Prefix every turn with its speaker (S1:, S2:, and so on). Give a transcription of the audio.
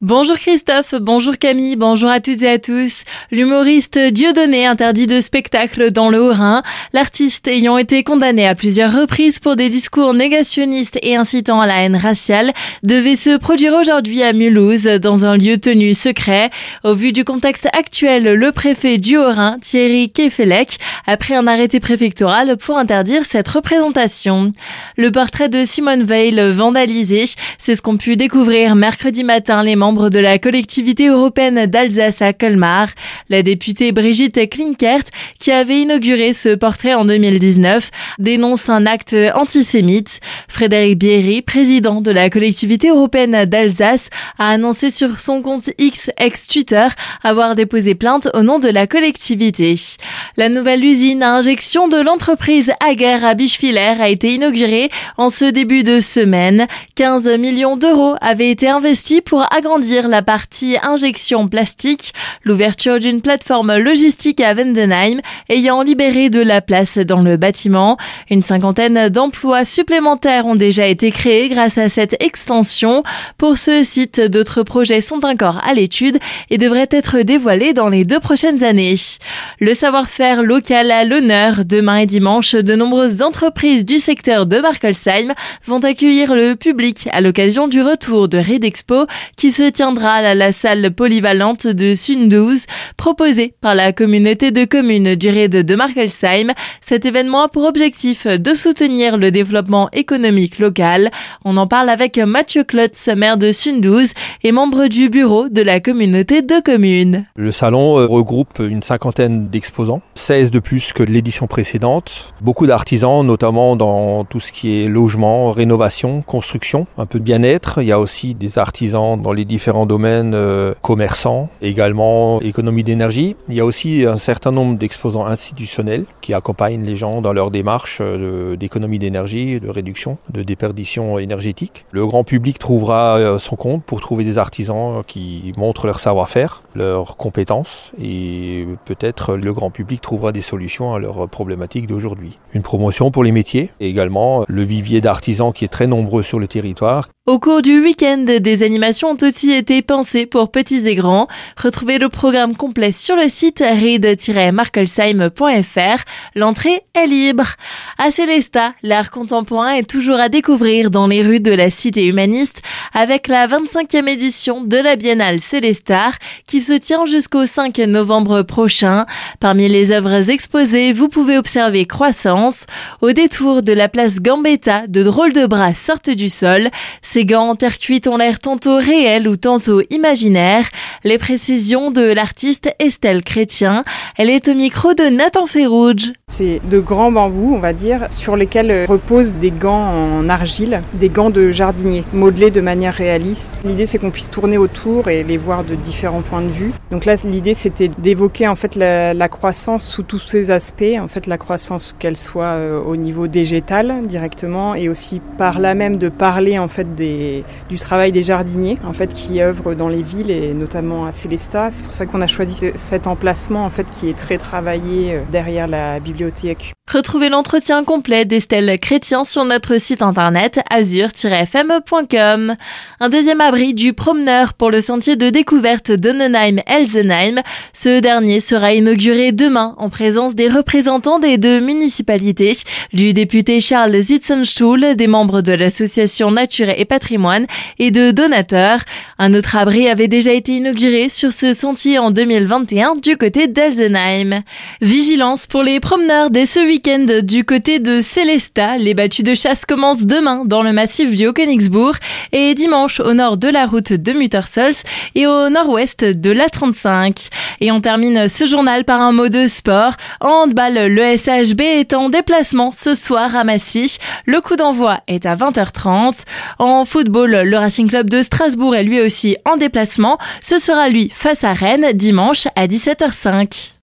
S1: Bonjour Christophe, bonjour Camille, bonjour à toutes et à tous. L'humoriste Dieudonné interdit de spectacle dans le Haut-Rhin. L'artiste ayant été condamné à plusieurs reprises pour des discours négationnistes et incitant à la haine raciale devait se produire aujourd'hui à Mulhouse dans un lieu tenu secret. Au vu du contexte actuel, le préfet du Haut-Rhin, Thierry Kefelec, a pris un arrêté préfectoral pour interdire cette représentation. Le portrait de Simone Veil vandalisé, c'est ce qu'ont pu découvrir mercredi matin les membres membre de la collectivité européenne d'Alsace à Colmar, la députée Brigitte Klinkert, qui avait inauguré ce portrait en 2019, dénonce un acte antisémite. Frédéric Bierry, président de la collectivité européenne d'Alsace, a annoncé sur son compte X ex-Twitter avoir déposé plainte au nom de la collectivité. La nouvelle usine à injection de l'entreprise Aguerre à Bischwiller a été inaugurée en ce début de semaine. 15 millions d'euros avaient été investis pour agrandir dire la partie injection plastique, l'ouverture d'une plateforme logistique à Vendenheim ayant libéré de la place dans le bâtiment. Une cinquantaine d'emplois supplémentaires ont déjà été créés grâce à cette extension. Pour ce site, d'autres projets sont encore à l'étude et devraient être dévoilés dans les deux prochaines années. Le savoir-faire local à l'honneur. Demain et dimanche, de nombreuses entreprises du secteur de Markelsheim vont accueillir le public à l'occasion du retour de Redexpo qui se tiendra à la salle polyvalente de Sundouze, proposée par la communauté de communes du Raid de Markelsheim. Cet événement a pour objectif de soutenir le développement économique local. On en parle avec Mathieu Klotz, maire de Sundouze et membre du bureau de la communauté de communes.
S2: Le salon euh, regroupe une cinquantaine d'exposants, 16 de plus que l'édition précédente. Beaucoup d'artisans, notamment dans tout ce qui est logement, rénovation, construction, un peu de bien-être. Il y a aussi des artisans dans les différents domaines euh, commerçants, également économie d'énergie. Il y a aussi un certain nombre d'exposants institutionnels qui accompagnent les gens dans leur démarche euh, d'économie d'énergie, de réduction de déperdition énergétique. Le grand public trouvera euh, son compte pour trouver des artisans qui montrent leur savoir-faire, leurs compétences et peut-être le grand public trouvera des solutions à leurs problématiques d'aujourd'hui. Une promotion pour les métiers et également le vivier d'artisans qui est très nombreux sur le territoire
S1: au cours du week-end, des animations ont aussi été pensées pour petits et grands. Retrouvez le programme complet sur le site read-markelsheim.fr. L'entrée est libre. À Célesta, l'art contemporain est toujours à découvrir dans les rues de la cité humaniste avec la 25e édition de la Biennale Célestar qui se tient jusqu'au 5 novembre prochain. Parmi les œuvres exposées, vous pouvez observer Croissance. Au détour de la place Gambetta, de drôles de bras sortent du sol. Ces gants en terre cuite ont l'air tantôt réels ou tantôt imaginaires. Les précisions de l'artiste Estelle Chrétien. Elle est au micro de Nathan Ferrouge.
S3: C'est de grands bambous, on va dire, sur lesquels reposent des gants en argile, des gants de jardinier, modelés de manière réaliste. L'idée, c'est qu'on puisse tourner autour et les voir de différents points de vue. Donc là, l'idée, c'était d'évoquer en fait la, la, croissance sous tous ses aspects. En fait, la croissance, qu'elle soit euh, au niveau végétal directement, et aussi par là même de parler en fait des du travail des jardiniers en fait qui œuvrent dans les villes et notamment à Célestat. C'est pour ça qu'on a choisi cet emplacement en fait qui est très travaillé euh, derrière la bibliothèque.
S1: Retrouvez l'entretien complet d'Estelle Chrétien sur notre site internet azur-fm.com. Un deuxième abri du promeneur pour le sentier de découverte d'Onnenheim-Elsenheim. Ce dernier sera inauguré demain en présence des représentants des deux municipalités, du député Charles Zitzenstuhl, des membres de l'association Nature et Patrimoine et de donateurs. Un autre abri avait déjà été inauguré sur ce sentier en 2021 du côté d'Elsenheim. Vigilance pour les promeneurs dès ce week-end du côté de Célesta. Les battues de chasse commencent demain dans le massif du Haut-Königsbourg et dimanche au nord de la route de Muttersols et au nord-ouest de la 35. Et on termine ce journal par un mot de sport. En handball, le SHB est en déplacement ce soir à Massy. Le coup d'envoi est à 20h30. En football, le Racing Club de Strasbourg est lui aussi en déplacement. Ce sera lui face à Rennes dimanche à 17h05.